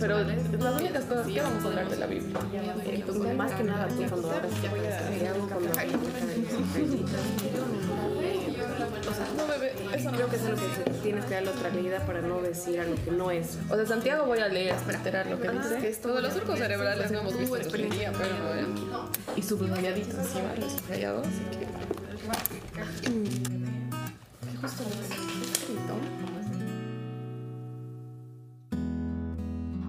Pero las únicas cosas que vamos a hablar de la Biblia. Entonces, más que nada, tú cuando Santiago, cuando O sea, no, bebé, eso no creo que es lo que tienes que darle otra leída para no decir algo que no es. O sea, Santiago voy a leer, esperar lo que dice. que Todos los surcos cerebrales no hemos visto en experiencia, pero eh, y subrayadito encima, lo he subrayado, así que. Justo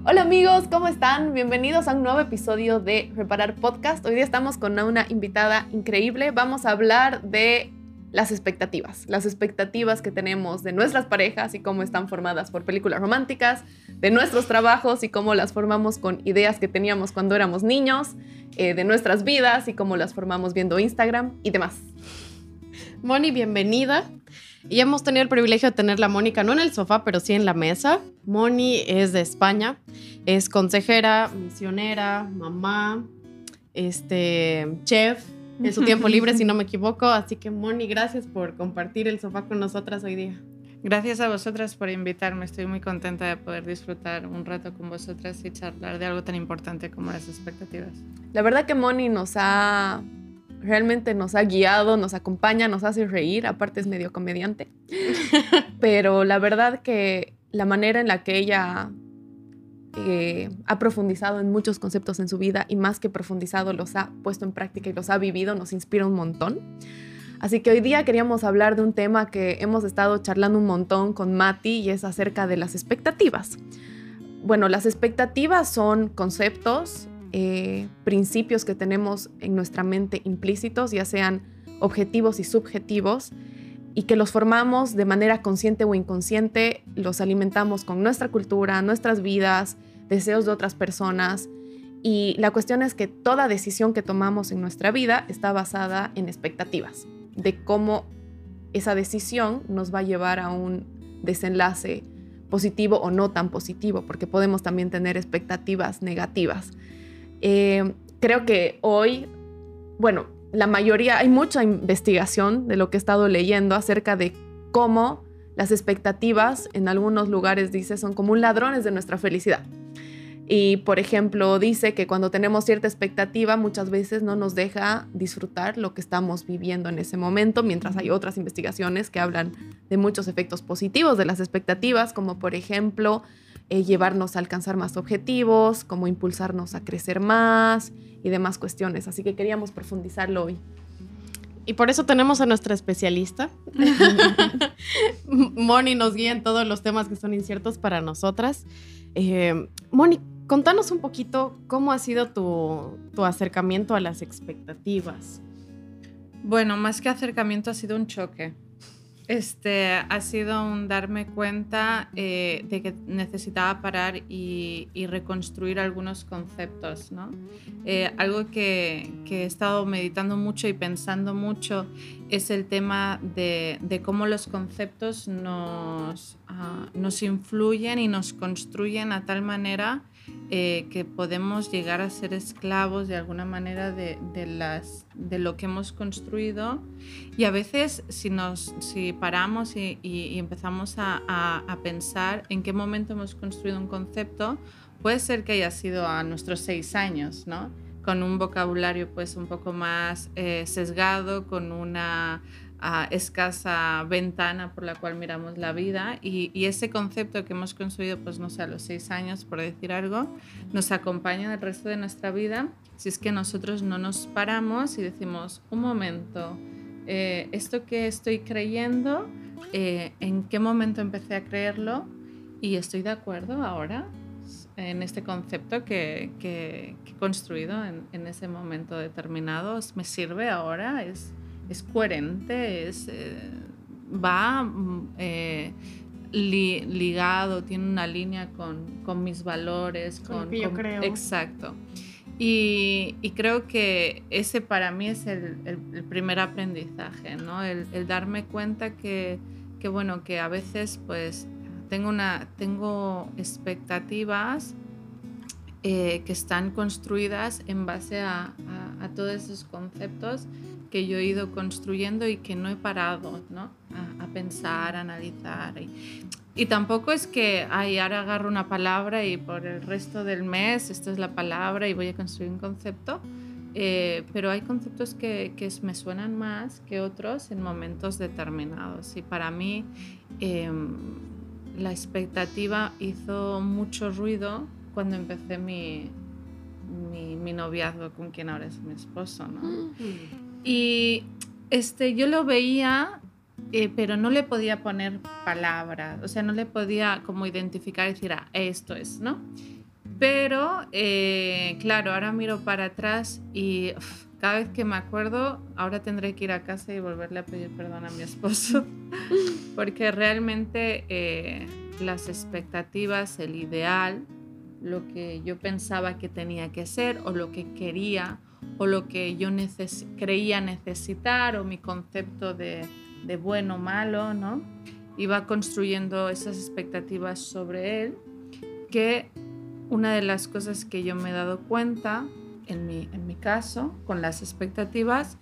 Hola amigos, ¿cómo están? Bienvenidos a un nuevo episodio de Reparar Podcast. Hoy día estamos con una invitada increíble. Vamos a hablar de las expectativas, las expectativas que tenemos de nuestras parejas y cómo están formadas por películas románticas, de nuestros trabajos y cómo las formamos con ideas que teníamos cuando éramos niños, eh, de nuestras vidas y cómo las formamos viendo Instagram y demás. Moni, bienvenida. Y hemos tenido el privilegio de tenerla, Mónica, no en el sofá, pero sí en la mesa. Moni es de España, es consejera, misionera, mamá, este, chef, en su tiempo libre, si no me equivoco. Así que, Moni, gracias por compartir el sofá con nosotras hoy día. Gracias a vosotras por invitarme. Estoy muy contenta de poder disfrutar un rato con vosotras y charlar de algo tan importante como las expectativas. La verdad que Moni nos ha realmente nos ha guiado, nos acompaña, nos hace reír, aparte es medio comediante. Pero la verdad que la manera en la que ella eh, ha profundizado en muchos conceptos en su vida y más que profundizado los ha puesto en práctica y los ha vivido nos inspira un montón. Así que hoy día queríamos hablar de un tema que hemos estado charlando un montón con Mati y es acerca de las expectativas. Bueno, las expectativas son conceptos, eh, principios que tenemos en nuestra mente implícitos, ya sean objetivos y subjetivos, y que los formamos de manera consciente o inconsciente, los alimentamos con nuestra cultura, nuestras vidas, deseos de otras personas. Y la cuestión es que toda decisión que tomamos en nuestra vida está basada en expectativas, de cómo esa decisión nos va a llevar a un desenlace positivo o no tan positivo, porque podemos también tener expectativas negativas. Eh, creo que hoy, bueno, la mayoría, hay mucha investigación de lo que he estado leyendo acerca de cómo las expectativas en algunos lugares, dice, son como un ladrones de nuestra felicidad. Y, por ejemplo, dice que cuando tenemos cierta expectativa muchas veces no nos deja disfrutar lo que estamos viviendo en ese momento, mientras hay otras investigaciones que hablan de muchos efectos positivos de las expectativas, como por ejemplo eh, llevarnos a alcanzar más objetivos, como impulsarnos a crecer más y demás cuestiones. Así que queríamos profundizarlo hoy. Y por eso tenemos a nuestra especialista. Moni nos guía en todos los temas que son inciertos para nosotras. Eh, Moni, contanos un poquito cómo ha sido tu, tu acercamiento a las expectativas. Bueno, más que acercamiento ha sido un choque. Este ha sido un darme cuenta eh, de que necesitaba parar y, reconstruir algunos conceptos, ¿no? Eh, algo que, he estado meditando mucho y pensando mucho es el tema de, cómo los conceptos nos, uh, nos influyen y nos construyen a tal manera eh, que podemos llegar a ser esclavos de alguna manera de, de, las, de lo que hemos construido y a veces si, nos, si paramos y, y, y empezamos a, a, a, pensar en qué momento hemos construido un concepto, puede ser que haya sido a nuestros seis años, ¿no? con un vocabulario pues un poco más eh, sesgado, con una escasa ventana por la cual miramos la vida y, ese concepto que hemos construido pues no sé a los seis años por decir algo nos acompaña el resto de nuestra vida si es que nosotros no nos paramos y decimos un momento eh, esto que estoy creyendo eh, en qué momento empecé a creerlo y estoy de acuerdo ahora en este concepto que he construido en, en, ese momento determinado. ¿Me sirve ahora? ¿Es, es coherente? Es, eh, ¿Va eh, li, ligado? ¿Tiene una línea con, con mis valores? Con, con, yo creo. Exacto. Y, y, creo que ese para mí es el, el, el primer aprendizaje, ¿no? El, el, darme cuenta que, que, bueno, que a veces pues tengo, una, tengo expectativas eh, que están construidas en base a, a, a, todos esos conceptos que yo he ido construyendo y que no he parado ¿no? A, a, pensar, a analizar. Y, y tampoco es que, ay, ahora agarro una palabra y por el resto del mes esta es la palabra y voy a construir un concepto. Eh, pero hay conceptos que, que, me suenan más que otros en momentos determinados. Y para mí em, la expectativa hizo mucho ruido cuando empecé mi, mi, mi, noviazgo con quien ahora es mi esposo. ¿no? Mm. Y este, yo lo veía eh, pero no le podía poner palabras, o sea, no le podía como identificar y decir, ah, esto es, ¿no? Pero, eh, claro, ahora miro para atrás y cada vez que me acuerdo, ahora tendré que ir a casa y volverle a pedir perdón a mi esposo, porque realmente eh, las expectativas, el ideal, lo que yo pensaba que tenía que ser o lo que quería o lo que yo creía necesitar o mi concepto de de bueno o malo, ¿no? Iba construyendo esas expectativas sobre él, que una de las cosas que yo me he dado cuenta, en mi, en mi caso, con las expectativas,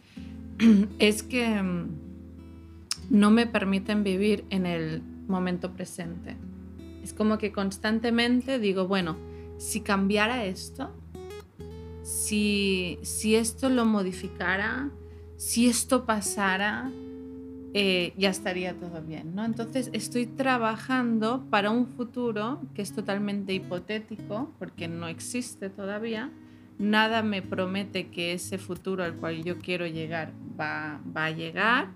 es que mm, no me permiten vivir en el momento presente. Es como que constantemente digo, bueno, si cambiara esto, si, esto lo modificara, si esto pasara, eh, ya estaría todo bien, ¿no? Entonces estoy trabajando para un futuro que es totalmente hipotético, porque no existe todavía. Nada me promete que ese futuro al cual yo quiero llegar va, a llegar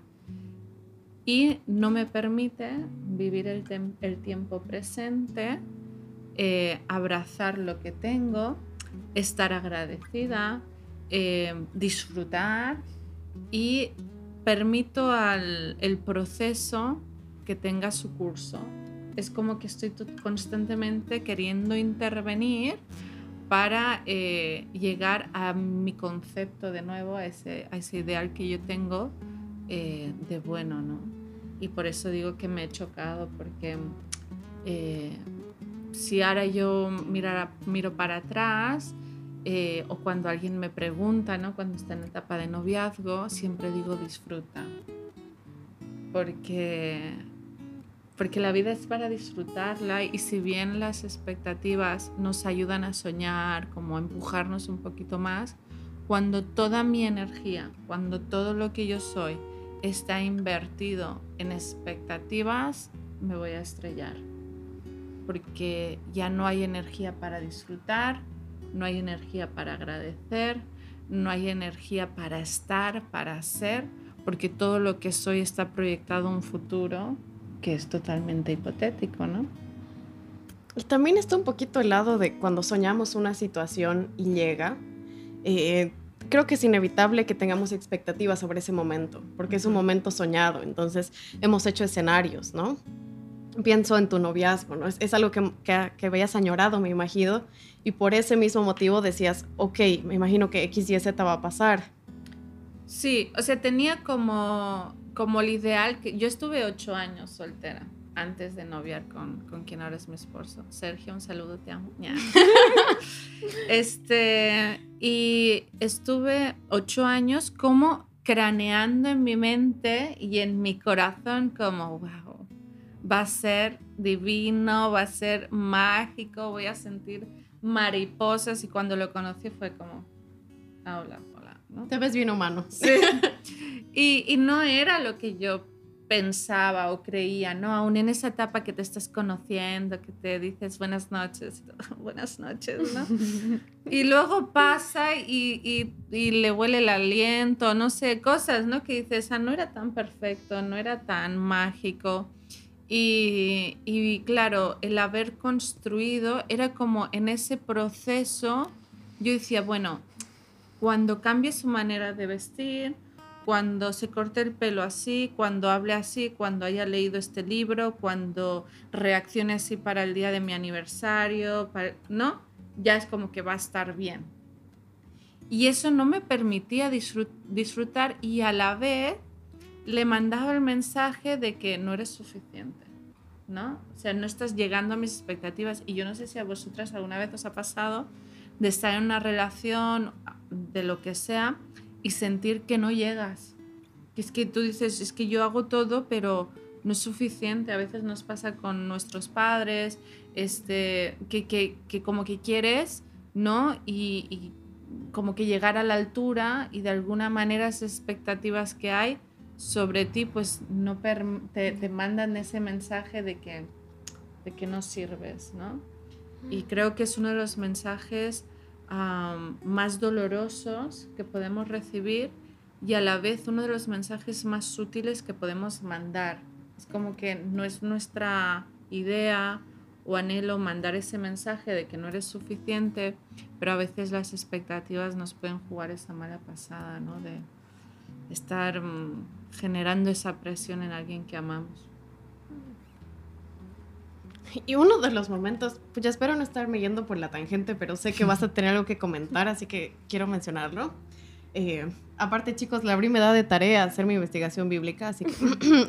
y no me permite vivir el, el tiempo presente, eh, abrazar lo que tengo, estar agradecida, eh, disfrutar y permito al el proceso que tenga su curso. Es como que estoy constantemente queriendo intervenir para eh, llegar a mi concepto de nuevo, a ese, a ese ideal que yo tengo eh, de bueno, ¿no? Y por eso digo que me he chocado, porque eh, si ahora yo mirara, miro para atrás, eh, o cuando alguien me pregunta, ¿no? cuando está en etapa de noviazgo, siempre digo disfruta. Porque, porque la vida es para disfrutarla y si bien las expectativas nos ayudan a soñar, como a empujarnos un poquito más, cuando toda mi energía, cuando todo lo que yo soy está invertido en expectativas, me voy a estrellar. Porque ya no hay energía para disfrutar, no hay energía para agradecer, no hay energía para estar, para ser, porque todo lo que soy está proyectado a un futuro que es totalmente hipotético, ¿no? Y también está un poquito el lado de cuando soñamos una situación y llega. Eh, creo que es inevitable que tengamos expectativas sobre ese momento, porque es un momento soñado, entonces hemos hecho escenarios, ¿no? Pienso en tu noviazgo, ¿no? Es, algo que, que, que habías añorado, me imagino, y por ese mismo motivo decías, ok, me imagino que X, Y, Z va a pasar. Sí, o sea, tenía como, como el ideal que yo estuve ocho años soltera antes de noviar con, con quien ahora es mi esposo. Sergio, un saludo, te amo. este, y estuve ocho años como craneando en mi mente y en mi corazón como, wow, va a ser divino, va a ser mágico, voy a sentir mariposas y cuando lo conocí fue como, ah, hola, hola. ¿no? Te ves bien humano. Sí. y, y, no era lo que yo pensaba o creía, ¿no? Aún en esa etapa que te estás conociendo, que te dices buenas noches, buenas noches, ¿no? y luego pasa y, y, y, le huele el aliento, no sé, cosas, ¿no? Que dices, ah, no era tan perfecto, no era tan mágico. Y, claro, el haber construido era como en ese proceso, yo decía, bueno, cuando cambie su manera de vestir, cuando se corte el pelo así, cuando hable así, cuando haya leído este libro, cuando reaccione así para el día de mi aniversario, ¿no? Ya es como que va a estar bien. Y eso no me permitía disfrutar y a la vez le mandaba el mensaje de que no eres suficiente, ¿no? O sea, no estás llegando a mis expectativas y yo no sé si a vosotras alguna vez os ha pasado de estar en una relación de lo que sea y sentir que no llegas. Que es que tú dices, es que yo hago todo, pero, no es suficiente. A veces nos pasa con nuestros padres, este, que, que, que como que quieres, ¿no? Y, y, como que llegar a la altura y de alguna manera esas expectativas que hay sobre ti, pues no te, te, mandan ese mensaje de que, de que no sirves, ¿no? Y creo que es uno de los mensajes um, más dolorosos que podemos recibir y a la vez uno de los mensajes más sutiles que podemos mandar. Es como que no es nuestra idea o anhelo mandar ese mensaje de que no eres suficiente, pero a veces las expectativas nos pueden jugar esa mala pasada, ¿no? De estar mm, generando esa presión en alguien que amamos. Y uno de los momentos, pues ya espero no estarme yendo por la tangente, pero sé que vas a tener algo que comentar, así que quiero mencionarlo. Eh, aparte, chicos, la abrí me da de tarea hacer mi investigación bíblica, así que...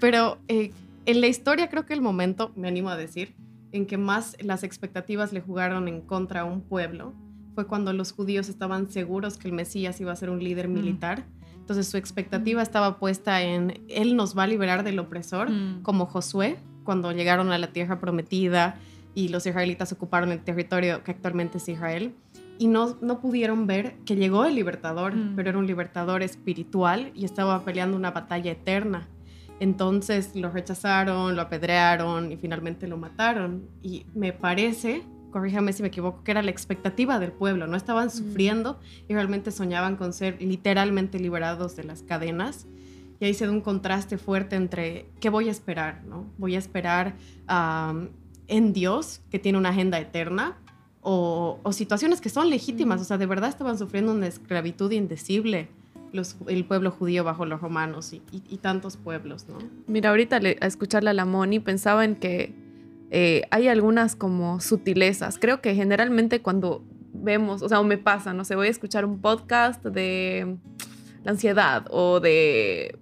pero eh, en la historia creo que el momento, me animo a decir, en que más las expectativas le jugaron en contra a un pueblo fue cuando los judíos estaban seguros que el Mesías iba a ser un líder mm. Entonces su expectativa mm. estaba puesta en, Él nos va a liberar del opresor, mm. como Josué, cuando llegaron a la tierra prometida y los israelitas ocuparon el territorio que actualmente es Israel. Y no, no pudieron ver que llegó el libertador, pero era un libertador espiritual y estaba peleando una batalla eterna. Entonces lo rechazaron, lo apedrearon y finalmente lo mataron. Y me parece, corríjame si me equivoco, que era la expectativa del pueblo. No estaban sufriendo y realmente soñaban con ser literalmente liberados de las cadenas. Y ahí se da un contraste fuerte entre qué voy a esperar, ¿no? Voy a esperar en Dios, que tiene una agenda eterna, o, o situaciones que son legítimas. O sea, de verdad estaban sufriendo una esclavitud indecible el pueblo judío bajo los romanos y, tantos pueblos, ¿no? Mira, ahorita a escucharle a la Moni pensaba en que eh, hay algunas como sutilezas. Creo que generalmente cuando vemos, o sea, o me pasa, no sé, voy a escuchar un podcast de la ansiedad o de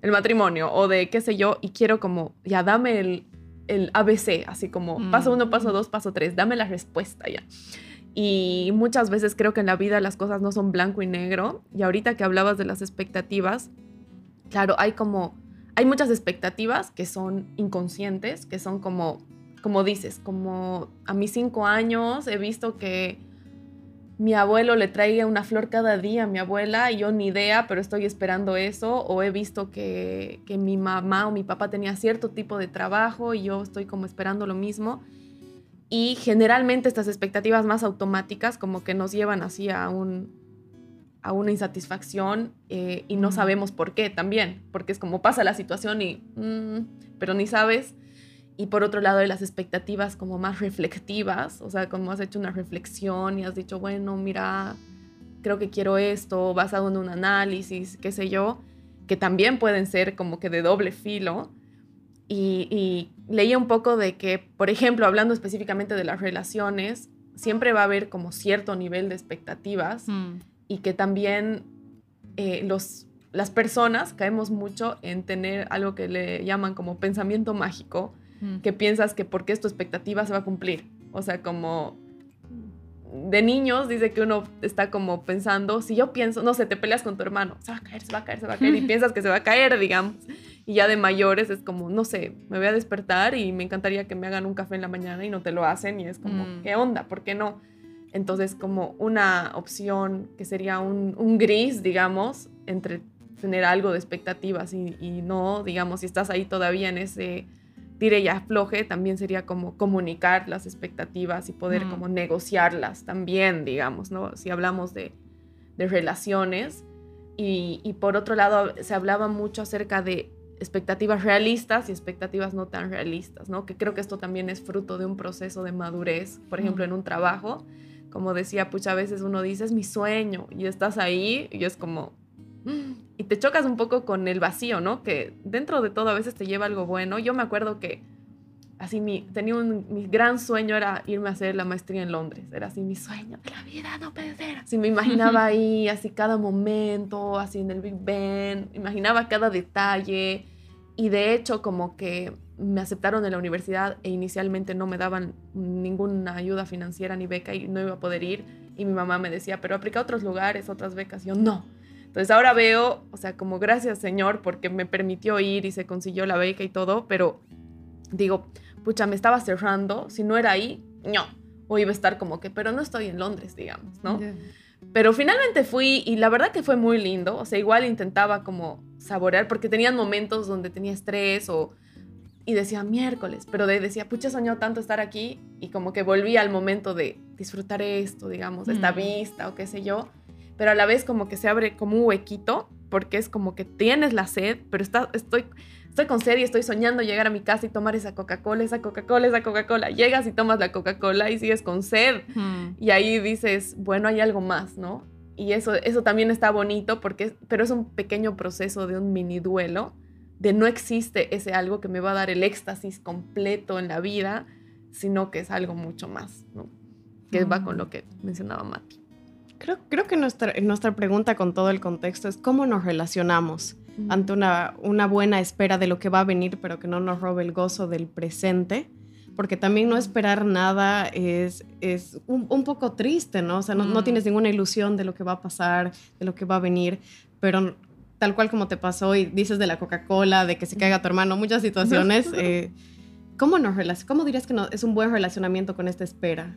el matrimonio o de qué sé yo y quiero como, ya dame el, el ABC, así como paso uno, paso dos, paso tres, dame la respuesta ya. Y muchas veces creo que en la vida las cosas no son blanco y negro. Y ahorita que hablabas de las expectativas, claro, hay como, hay muchas expectativas que son inconscientes, que son como, como dices, como a mis cinco años he visto que mi abuelo le traía una flor cada día a mi abuela y yo ni idea, pero estoy esperando eso. O he visto que, que mi mamá o mi papá tenía cierto tipo de trabajo y yo estoy como esperando lo mismo. Y generalmente estas expectativas más automáticas como que nos llevan así a, un, a una insatisfacción eh, y no sabemos por qué también, porque es como pasa la situación y, mm, pero ni sabes. Y por otro lado, hay las expectativas como más reflectivas, o sea, como has hecho una reflexión y has dicho, bueno, mira, creo que quiero esto, basado en un análisis, qué sé yo, que también pueden ser como que de doble filo y, leía un poco de que, por ejemplo, hablando específicamente de las relaciones, siempre va a haber como cierto nivel de expectativas mm. y que también eh, los, las personas caemos mucho en tener algo que le llaman como pensamiento mágico, mm. que piensas que porque es tu expectativa se va a cumplir. O sea, como de niños dice que uno está como pensando, si yo pienso, no sé, te peleas con tu hermano, se va a caer, se va a caer, se va a caer, y piensas que se va a caer, digamos. Y ya de mayores es como, no sé, me voy a despertar y me encantaría que me hagan un café en la mañana y no te lo hacen y es como, mm. ¿qué onda? ¿Por qué no? Entonces, como una opción que sería un, gris, digamos, entre tener algo de expectativas y, y, no, digamos, si estás ahí todavía en ese tire y afloje, también sería como comunicar las expectativas y poder mm. como negociarlas también, digamos, ¿no? Si hablamos de, de relaciones. Y, y, por otro lado, se hablaba mucho acerca de expectativas realistas y expectativas no tan realistas, ¿no? Que creo que esto también es fruto de un proceso de madurez, por ejemplo, en un trabajo, como decía, pucha, a veces uno dice, es mi sueño, y estás ahí, y es como, mm", y te chocas un poco con el vacío, ¿no? Que dentro de todo a veces te lleva algo bueno. Yo me acuerdo que así mi, tenía un, mi gran sueño era irme a hacer la maestría en Londres. Era así mi sueño de la vida, no puede ser. Así me imaginaba ahí, así cada momento, así en el Big Ben, imaginaba cada detalle. Y de hecho, como que me aceptaron en la universidad e inicialmente no me daban ninguna ayuda financiera ni beca y no iba a poder ir. Y mi mamá me decía, pero aplica a otros lugares, otras becas. Y yo, no. Entonces ahora veo, o sea, como gracias Señor porque me permitió ir y se consiguió la beca y todo, pero digo, pucha, me estaba cerrando, si no era ahí, no, o iba a estar como que, pero no estoy en Londres, digamos, ¿no? Pero finalmente fui y la verdad que fue muy lindo, o sea, igual intentaba como saborear porque tenían momentos donde tenía estrés o y decía miércoles, pero de, decía, pucha, soñó tanto estar aquí y como que volví al momento de disfrutar esto, digamos, esta vista o qué sé yo, pero a la vez como que se abre como un huequito porque es como que tienes la sed, pero está, estoy, estoy con sed y estoy soñando llegar a mi casa y tomar esa Coca-Cola, esa Coca-Cola, esa Coca-Cola. Llegas y tomas la Coca-Cola y sigues con sed. Y ahí dices, bueno, hay algo más, ¿no? Y eso, eso también está bonito, porque, pero es un pequeño proceso de un mini duelo de no existe ese algo que me va a dar el éxtasis completo en la vida, sino que es algo mucho más, ¿no? Que va con lo que mencionaba Mati. Creo, creo que nuestra, nuestra pregunta con todo el contexto es cómo nos relacionamos ante una, una buena espera de lo que va a venir, pero que no nos robe el gozo del presente porque también no esperar nada es, es un, un, poco triste, ¿no? O sea, no, no, tienes ninguna ilusión de lo que va a pasar, de lo que va a venir, pero tal cual como te pasó y dices de la Coca-Cola, de que se caiga tu hermano, muchas situaciones. Eh, ¿cómo, nos, ¿Cómo dirías que no, es un buen relacionamiento con esta espera?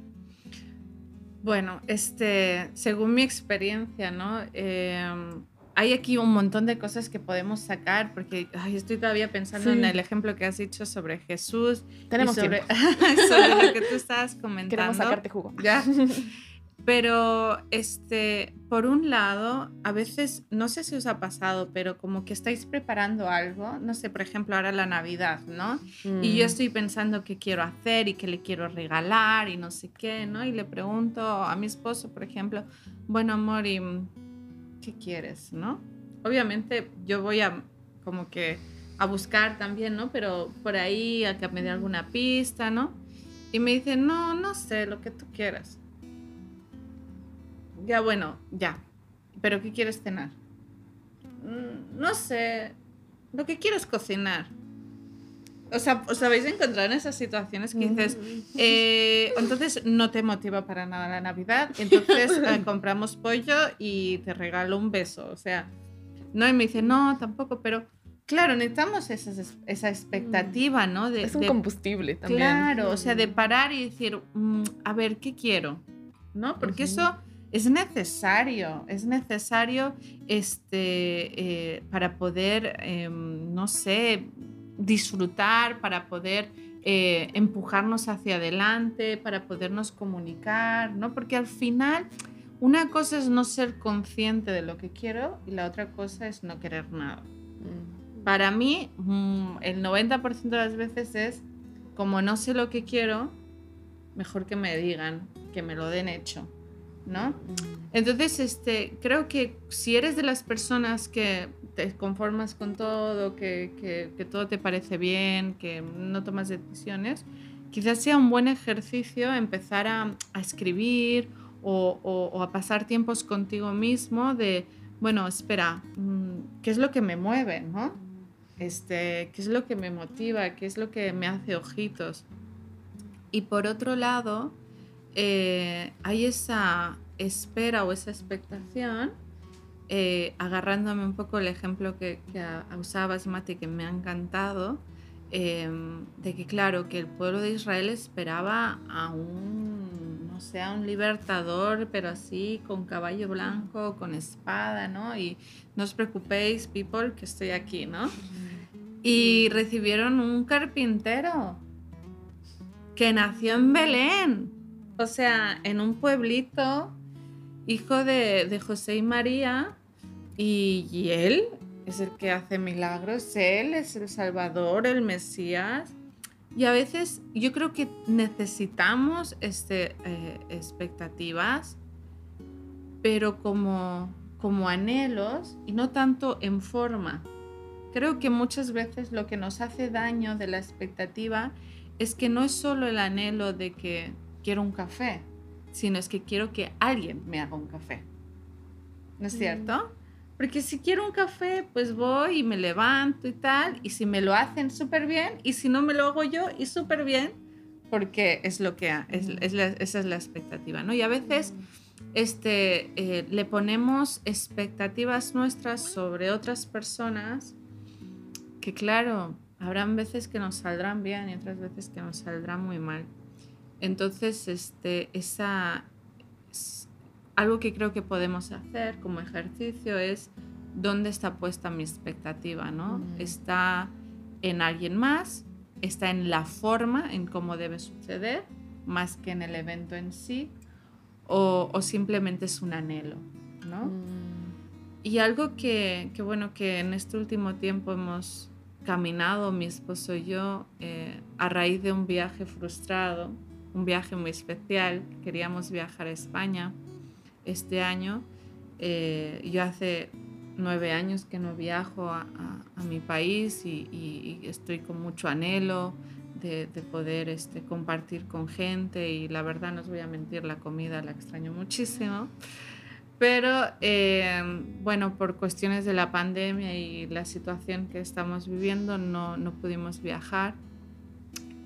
Bueno, este, según mi experiencia, ¿no? Em, hay aquí un montón de cosas que podemos sacar, porque estoy todavía pensando en el ejemplo que has dicho sobre Jesús. Tenemos y sobre, sobre lo que tú estabas comentando. Queremos sacarte jugo. ¿Ya? Pero, este, por un lado, a veces, no sé si os ha pasado, pero como que estáis preparando algo, no sé, por ejemplo, ahora la Navidad, ¿no? Y yo mm. estoy pensando qué quiero hacer y qué le quiero regalar y no sé qué, ¿no? Y le pregunto a mi esposo, por ejemplo, bueno, amor, ¿y qué quieres, no? Obviamente yo voy a como que a buscar también, ¿no? Pero por ahí a que me dé alguna pista, ¿no? Y me dice, no, no sé, lo que tú quieras ya bueno, ya. ¿Pero qué quieres cenar? Mm, no sé. Lo que quiero es cocinar. O sea, os habéis encontrado en esas situaciones que dices, eh, entonces no te motiva para nada la Navidad, entonces eh, compramos pollo y te regalo un beso. O sea, no, y me dice, no, tampoco, pero claro, necesitamos esa, esa expectativa, ¿no? De, es un combustible también. Claro, o sea, de parar y decir, mm, a ver, ¿qué quiero? ¿No? Porque eso es necesario, es necesario este, eh, para poder, em, no sé, disfrutar, para poder eh, empujarnos hacia adelante, para podernos comunicar, ¿no? Porque al final una cosa es no ser consciente de lo que quiero y la otra cosa es no querer nada. Mm. Para mí, mm, el 90% de las veces es, como no sé lo que quiero, mejor que me digan, que me lo den hecho. ¿No? Entonces, este, creo que si eres de las personas que te conformas con todo, que, todo te parece bien, que no tomas decisiones, quizás sea un buen ejercicio empezar a, escribir o, a pasar tiempos contigo mismo de, bueno, espera, mm, ¿qué es lo que me mueve, no? Este, ¿Qué es lo que me motiva? ¿Qué es lo que me hace ojitos? Y por otro lado, eh, hay esa espera o esa expectación, eh, agarrándome un poco el ejemplo que, usabas, Mati, que me ha encantado, em, de que claro, que el pueblo de Israel esperaba a un, no sé, a un libertador, pero así, con caballo blanco, con espada, ¿no? Y no os preocupéis, people, que estoy aquí, ¿no? Y recibieron un carpintero que nació en Belén o sea, en un pueblito, hijo de, José y María, y, él es el que hace milagros, él es el Salvador, el Mesías. Y a veces yo creo que necesitamos este, eh, expectativas, pero como, como anhelos y no tanto en forma. Creo que muchas veces lo que nos hace daño de la expectativa es que no es solo el anhelo de que quiero un café, sino es que quiero que alguien me haga un café. ¿No es mm. cierto? Porque si quiero un café, pues voy y me levanto y tal, y si me lo hacen súper bien, y si no me lo hago yo y súper bien, porque es lo que es, esa es la expectativa, ¿no? Y a veces este, eh, le ponemos expectativas nuestras sobre otras personas que claro, habrán veces que nos saldrán bien y otras veces que nos saldrán muy mal. Entonces, este, esa, algo que creo que podemos hacer como ejercicio es dónde está puesta mi expectativa, ¿no? Está en alguien más, está en la forma, en cómo debe suceder, más que en el evento en sí, o, o simplemente es un anhelo, ¿no? Mm. Y algo que, que, bueno, que en este último tiempo hemos caminado, mi esposo y yo, eh, a raíz de un viaje frustrado, un viaje muy especial, queríamos viajar a España este año. Eh, yo hace nueve años que no viajo a, mi país y, estoy con mucho anhelo de, de poder este, compartir con gente y la verdad no os voy a mentir, la comida la extraño muchísimo. Pero eh, bueno, por cuestiones de la pandemia y la situación que estamos viviendo no, no pudimos viajar.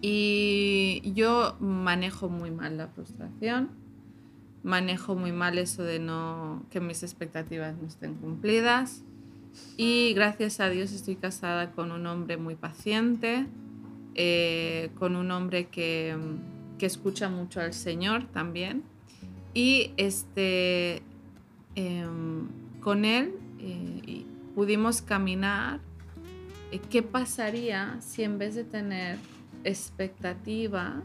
Y yo manejo muy mal la frustración, manejo muy mal eso de no que mis expectativas no estén cumplidas. Y gracias a Dios estoy casada con un hombre muy paciente, eh, con un hombre que, que escucha mucho al Señor también. Y este, em, con él eh, pudimos caminar. eh, ¿Qué pasaría si en vez de tener expectativa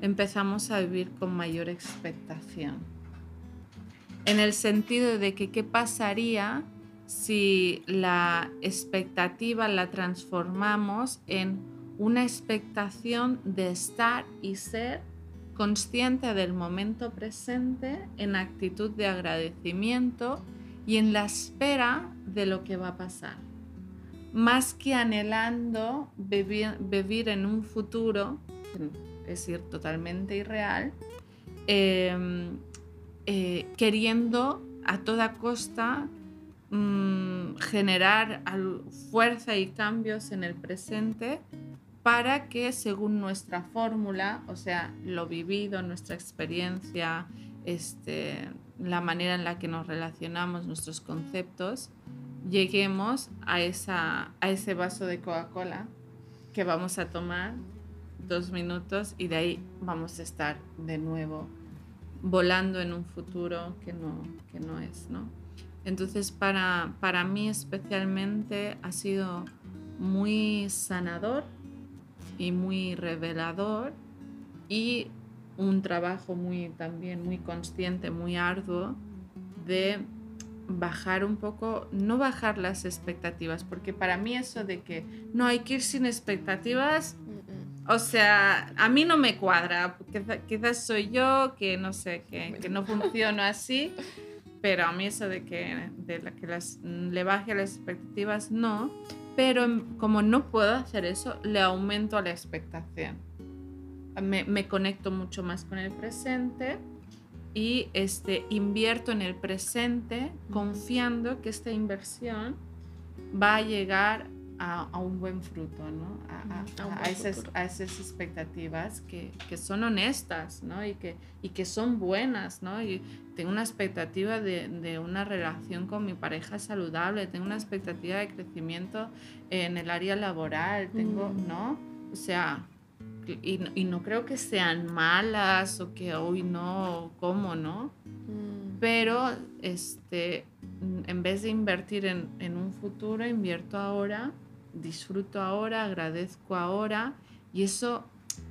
empezamos a vivir con mayor expectación? En el sentido de que qué pasaría si la expectativa la transformamos en una expectación de estar y ser consciente del momento presente en actitud de agradecimiento y en la espera de lo que va a pasar. Más que anhelando vivir, en un futuro, es decir, totalmente irreal, eh, eh, queriendo a toda costa mm, generar fuerza y cambios en el presente para que según nuestra fórmula, o sea, lo vivido, nuestra experiencia, este, la manera en la que nos relacionamos, nuestros conceptos, lleguemos a, esa, a ese vaso de Coca-Cola que vamos a tomar dos minutos y de ahí vamos a estar de nuevo volando en un futuro que no, que no es, ¿no? Entonces, para, para mí especialmente ha sido muy sanador y muy revelador y un trabajo muy también muy consciente, muy arduo de bajar un poco, no bajar las expectativas, porque para mí eso de que no hay que ir sin expectativas, o sea, a mí no me cuadra, quizá- quizás soy yo que no sé, que, que no funciono así, pero a mí eso de que, de la que las, le baje las expectativas, no, pero em, como no puedo hacer eso, le aumento la expectación. Me, me conecto mucho más con el presente y este, invierto en el presente confiando que esta inversión va a llegar a, a un buen fruto, ¿no? A, a- A esas, esas expectativas que, que son honestas, ¿no? Y que, y que son buenas, ¿no? Y tengo una expectativa de, de una relación con mi pareja saludable, tengo una expectativa de crecimiento en el área laboral, tengo. ¿no? O sea, y, no- y no creo que sean malas o que hoy no, ¿cómo no? Pero este, mm, en vez de invertir en, en un futuro, invierto ahora, disfruto ahora, agradezco ahora y eso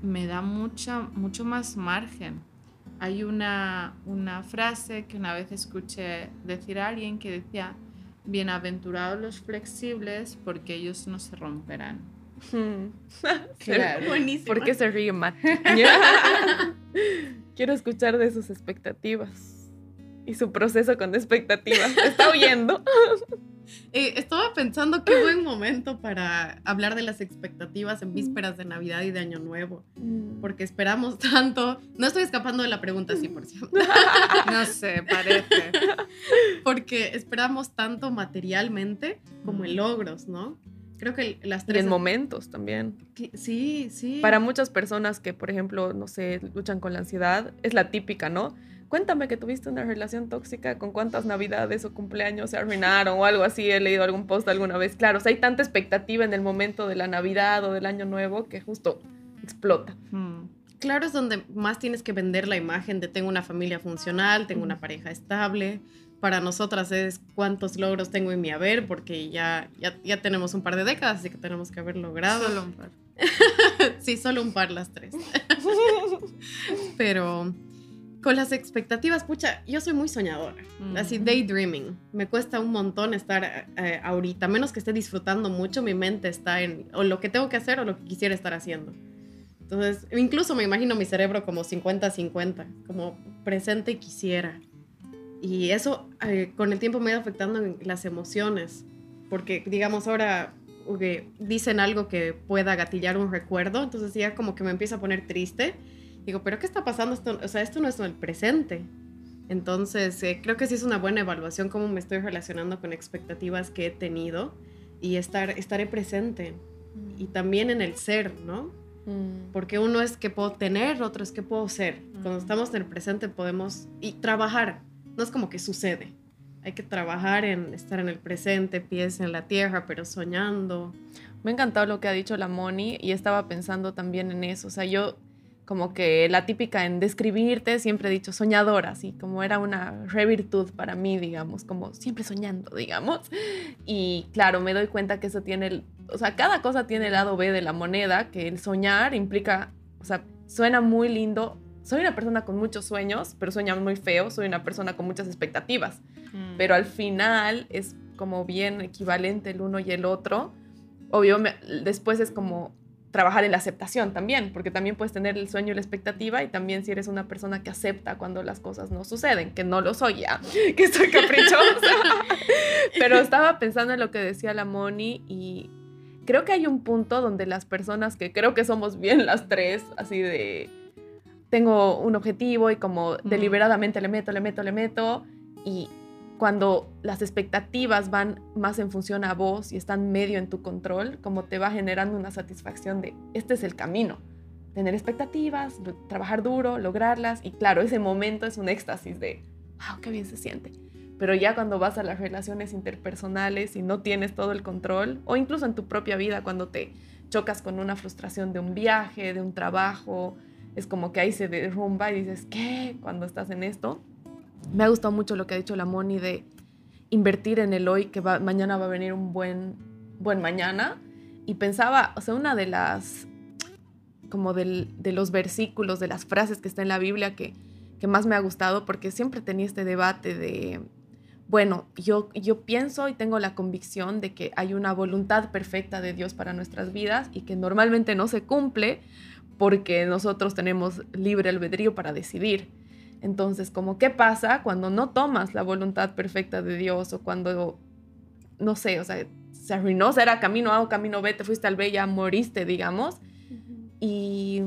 me da mucha, mucho más margen. Hay una, una frase que una vez escuché decir a alguien que decía, bienaventurados los flexibles porque ellos no se romperán. Hmm. Claro. Buenísimo. ¿Por qué se ríe Matt? Quiero escuchar de sus expectativas y su proceso con expectativas. ¿Está oyendo? Eh, estaba pensando qué buen momento para hablar de las expectativas en vísperas de Navidad y de Año Nuevo, porque esperamos tanto. No estoy escapando de la pregunta, sí, por cierto. No sé, parece. Porque esperamos tanto materialmente como en logros, ¿no? Creo que las Y tres... en momentos también. Sí, sí. Para muchas personas que, por ejemplo, no sé, luchan con la ansiedad, es la típica, ¿no? Cuéntame que tuviste una relación tóxica, con cuántas navidades o cumpleaños se arruinaron o algo así. He leído algún post alguna vez. Claro, o sea, hay tanta expectativa en el momento de la Navidad o del Año Nuevo que justo explota. Mm. Claro, es donde más tienes que vender la imagen de tengo una familia funcional, tengo una pareja estable. Para nosotras es cuántos logros tengo en mi haber, porque ya, ya, ya tenemos un par de décadas, así que tenemos que haber logrado. Solo un par. Sí, solo un par las tres. Pero con las expectativas, pucha, yo soy muy soñadora. Mm. Así, daydreaming. Me cuesta un montón estar eh, ahorita, menos que esté disfrutando mucho, mi mente está en o lo que tengo que hacer o lo que quisiera estar haciendo. Entonces, incluso me imagino mi cerebro como 50-50, como presente y quisiera. Y eso eh, con el tiempo me ha ido afectando en las emociones, porque digamos ahora ok, dicen algo que pueda gatillar un recuerdo, entonces ya como que me empieza a poner triste. Digo, pero ¿qué está pasando? Esto, o sea, esto no es el presente. Entonces, eh, creo que sí es una buena evaluación cómo me estoy relacionando con expectativas que he tenido y estar, estaré presente. Y también en el ser, ¿no? Mm. Porque uno es que puedo tener, otro es que puedo ser. Cuando estamos en el presente podemos y trabajar. No es como que sucede. Hay que trabajar en estar en el presente, pies en la tierra, pero soñando. Me ha encantado lo que ha dicho la Moni y estaba pensando también en eso. O sea, yo como que la típica en describirte siempre he dicho soñadora, así como era una revirtud para mí, digamos, como siempre soñando, digamos. Y claro, me doy cuenta que eso tiene, el, o sea, cada cosa tiene el lado B de la moneda, que el soñar implica, o sea, suena muy lindo. Soy una persona con muchos sueños, pero sueña muy feo. Soy una persona con muchas expectativas Mm. pero al final es como bien equivalente el uno y el otro. Obvio, me- después es como trabajar en la aceptación también, porque también puedes tener el sueño y la expectativa y también si eres una persona que acepta cuando las cosas no suceden, que no lo soy ya, que estoy caprichosa. Pero estaba pensando en lo que decía la Moni y creo que hay un punto donde las personas que creo que somos bien las tres, así de tengo un objetivo y como deliberadamente le meto, le meto, le meto y cuando las expectativas van más en función a vos y están medio en tu control, como te va generando una satisfacción de este es el camino. Tener expectativas, trabajar duro, lograrlas y claro, ese momento es un éxtasis de, wow, qué bien se siente. Pero ya cuando vas a las relaciones interpersonales y no tienes todo el control, o incluso en tu propia vida cuando te chocas con una frustración de un viaje, de un trabajo, es como que ahí se derrumba y dices, ¿qué? Cuando estás en esto. Me ha gustado mucho lo que ha dicho la Moni de invertir en el hoy, que mañana va a venir un buen, buen mañana. Y pensaba, o sea, una de las, como del- de los versículos, de las frases que está en la Biblia que, que más me ha gustado, porque siempre tenía este debate de, bueno, yo, yo pienso y tengo la convicción de que hay una voluntad perfecta de Dios para nuestras vidas y que normalmente no se cumple porque nosotros tenemos libre albedrío para decidir. Entonces, como, ¿qué pasa cuando no tomas la voluntad perfecta de Dios o cuando, no sé, o sea, se arruinó, era camino A o camino B, te fuiste al B, ya moriste, digamos? Y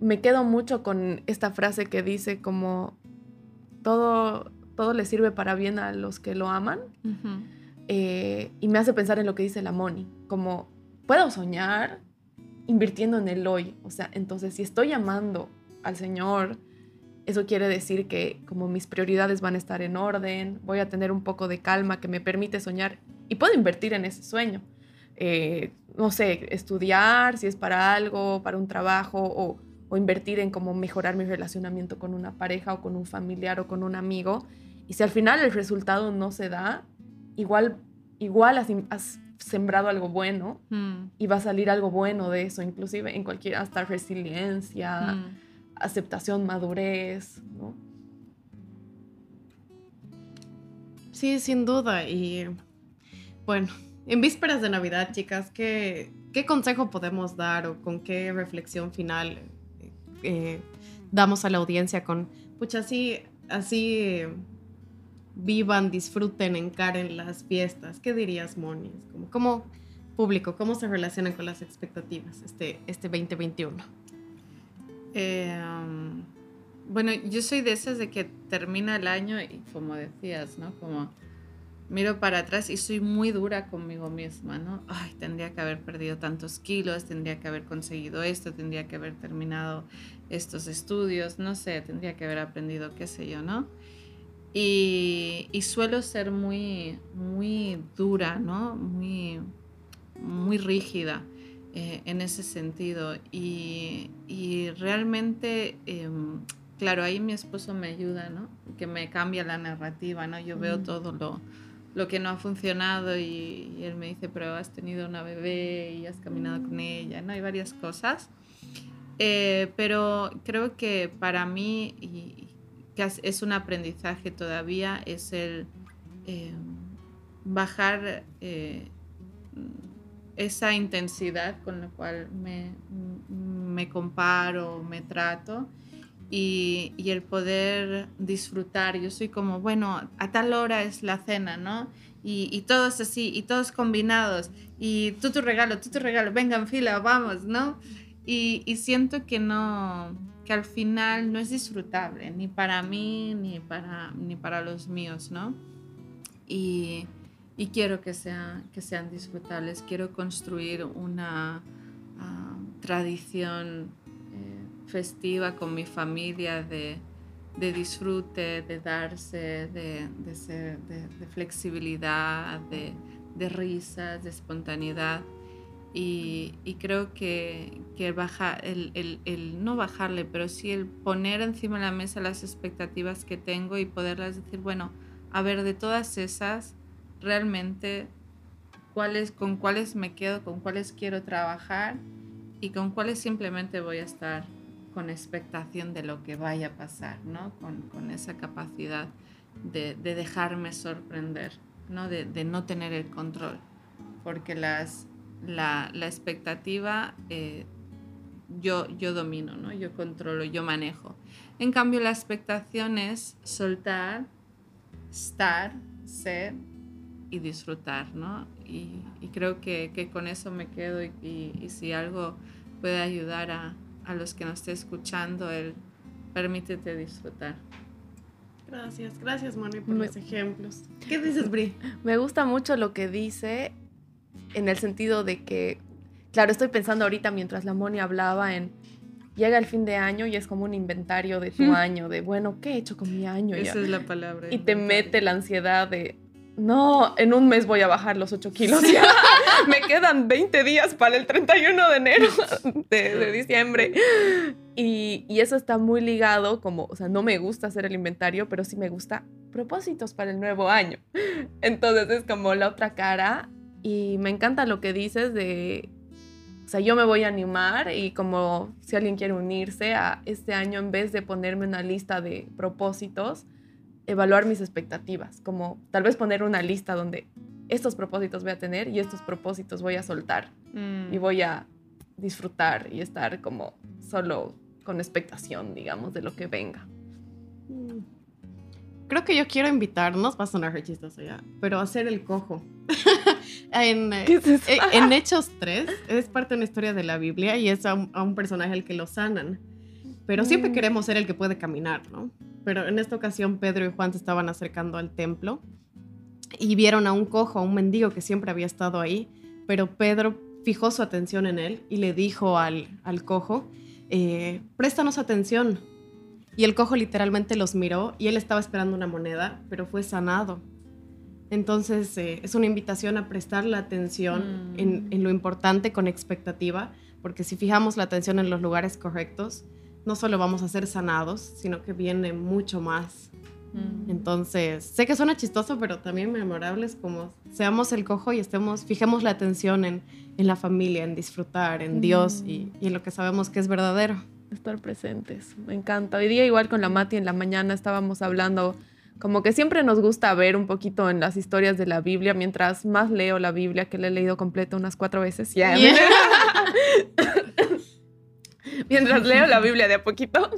me quedo mucho con esta frase que dice como, todo, todo le sirve para bien a los que lo aman. Eh, y me hace pensar en lo que dice la Moni, como, puedo soñar invirtiendo en el hoy. O sea, entonces si estoy amando al Señor, eso quiere decir que como mis prioridades van a estar en orden, voy a tener un poco de calma que me permite soñar y puedo invertir en ese sueño. Eh, no sé, estudiar, si es para algo, para un trabajo, o, invertir en cómo mejorar mi relacionamiento con una pareja o con un familiar o con un amigo. Y si al final el resultado no se da, igual, igual has sembrado algo bueno Mm. y va a salir algo bueno de eso, inclusive en cualquier, hasta resiliencia, Mm. aceptación, madurez, ¿no? Sí, sin duda. Y bueno, en vísperas de Navidad, chicas, ¿qué, qué consejo podemos dar o con qué reflexión final eh, damos a la audiencia con, pucha, así, así vivan, disfruten, encaren las fiestas? ¿Qué dirías, Moni? Como, ¿Cómo público, cómo se relacionan con las expectativas este, este 2021? Eh, um, bueno, yo soy de esas de que termina el año y como decías, ¿no? Como miro para atrás y soy muy dura conmigo misma, ¿no? Ay, tendría que haber perdido tantos kilos, tendría que haber conseguido esto, tendría que haber terminado estos estudios, no sé, tendría que haber aprendido qué sé yo, ¿no? Y, suelo ser muy, muy dura, ¿no? Muy, muy rígida eh, en ese sentido. Y, realmente, em, claro, ahí mi esposo me ayuda, ¿no? Que me cambia la narrativa, ¿no? Yo veo mm. todo lo, lo que no ha funcionado y, él me dice, pero has tenido una bebé y has caminado con ella, ¿no? Hay varias cosas. Eh, pero creo que para mí, y, que es un aprendizaje todavía, es el eh, bajar eh, esa intensidad con la cual me, me comparo, me trato y, el poder disfrutar. Yo soy como, bueno, a tal hora es la cena, ¿no? Y, y todos así, y todos combinados, y tú tu regalo, tú tu regalo, venga en fila, vamos, ¿no? Y, y, siento que no, que al final no es disfrutable, ni para mí, ni para, ni para los míos, ¿no? Y, y quiero que, sea, que sean disfrutables, quiero construir una ah, tradición festiva con mi familia de, disfrute, de darse, de, de, flexibilidad, de, risas, de espontaneidad. Y, creo que, que el, el, no bajarle, pero sí el poner encima de la mesa las expectativas que tengo y poderlas decir, bueno, a ver, de todas esas, realmente, cuáles, con cuáles me quedo, con cuáles quiero trabajar y con cuáles simplemente voy a estar con expectación de lo que vaya a pasar, ¿no? Con, esa capacidad de, dejarme sorprender, ¿no? De, no tener el control, porque las, la, expectativa eh, yo, yo domino, ¿no? Yo controlo, yo manejo. En cambio, la expectación es soltar, estar, ser y disfrutar, ¿no? Y, creo que, con eso me quedo y si algo puede ayudar a, a los que nos esté escuchando el permítete disfrutar. Gracias, gracias Moni por los ejemplos. ¿Qué dices, Bri? Me gusta mucho lo que dice en el sentido de que, claro, estoy pensando ahorita mientras la Moni hablaba en llega el fin de año y es como un inventario de tu año, de bueno, ¿qué he hecho con mi año? Esa es la palabra. Y te mete la ansiedad de no, en un mes voy a bajar los 8 kilos. Me quedan 20 días para el 31 de enero de, diciembre. Y, eso está muy ligado, como, o sea, no me gusta hacer el inventario, pero sí me gusta propósitos para el nuevo año. Entonces es como la otra cara. Y me encanta lo que dices de, o sea, yo me voy a animar y como si alguien quiere unirse a este año, en vez de ponerme una lista de propósitos, evaluar mis expectativas, como tal vez poner una lista donde estos propósitos voy a tener y estos propósitos voy a soltar y mm. voy a disfrutar y estar como solo con expectación, digamos, de lo que venga. Mm. Creo que yo quiero invitarnos, va a sonar chistoso ya, pero a hacer el cojo. en, eh, en, Hechos 3 es parte de una historia de la Biblia y es a un, personaje al que lo sanan. Pero siempre mm. queremos ser el que puede caminar, ¿no? pero en esta ocasión Pedro y Juan se estaban acercando al templo y vieron a un cojo, a un mendigo que siempre había estado ahí, pero Pedro fijó su atención en él y le dijo al, al cojo, eh, préstanos atención. Y el cojo literalmente los miró y él estaba esperando una moneda, pero fue sanado. Entonces eh, es una invitación a prestar la atención mm. en, en, lo importante con expectativa, porque si fijamos la atención en los lugares correctos, no solo vamos a ser sanados, sino que viene mucho más. Mm. Entonces, sé que suena chistoso, pero también memorables como seamos el cojo y estemos, fijemos la atención en, en la familia, en disfrutar, en Dios y, y, en lo que sabemos que es verdadero. Estar presentes, me encanta. Hoy día igual con la Mati en la mañana estábamos hablando como que siempre nos gusta ver un poquito en las historias de la Biblia, mientras más leo la Biblia, que la he leído completa unas cuatro veces. ya mientras leo la Biblia de a poquito,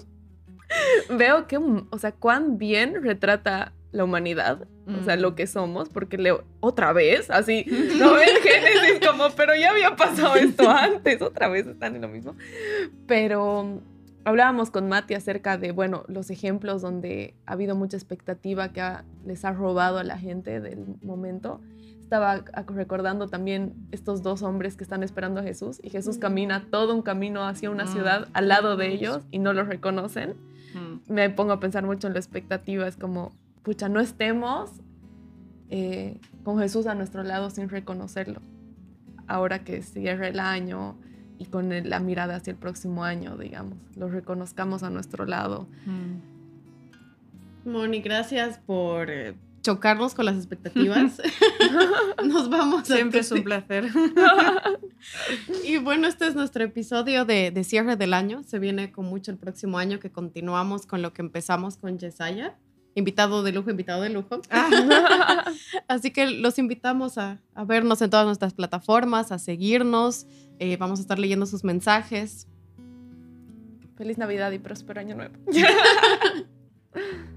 veo que, o sea, cuán bien retrata la humanidad, o sea, lo que somos, porque leo otra vez, así, no ven Génesis como, pero ya había pasado esto antes, otra vez están en lo mismo. Pero hablábamos con Mati acerca de, bueno, los ejemplos donde ha habido mucha expectativa que ha- les ha robado a la gente del momento. Estaba recordando también estos dos hombres que están esperando a Jesús y Jesús camina todo un camino hacia una Mm. ciudad al lado de ellos y no los reconocen. Mm. Me pongo a pensar mucho en la expectativa, es como, pucha, no estemos eh, con Jesús a nuestro lado sin reconocerlo. Ahora que cierra el año y con el- la mirada hacia el próximo año, digamos, lo reconozcamos a nuestro lado. Mm. Moni, gracias por eh, chocarnos con las expectativas. Nos vamos a Siempre es un placer. Y bueno, este es nuestro episodio de, de cierre del año. Se viene con mucho el próximo año que continuamos con lo que empezamos con Yesaya. Invitado de lujo, invitado de lujo. Así que los invitamos a, a vernos en todas nuestras plataformas, a seguirnos. Eh, vamos a estar leyendo sus mensajes. Feliz Navidad y próspero año nuevo.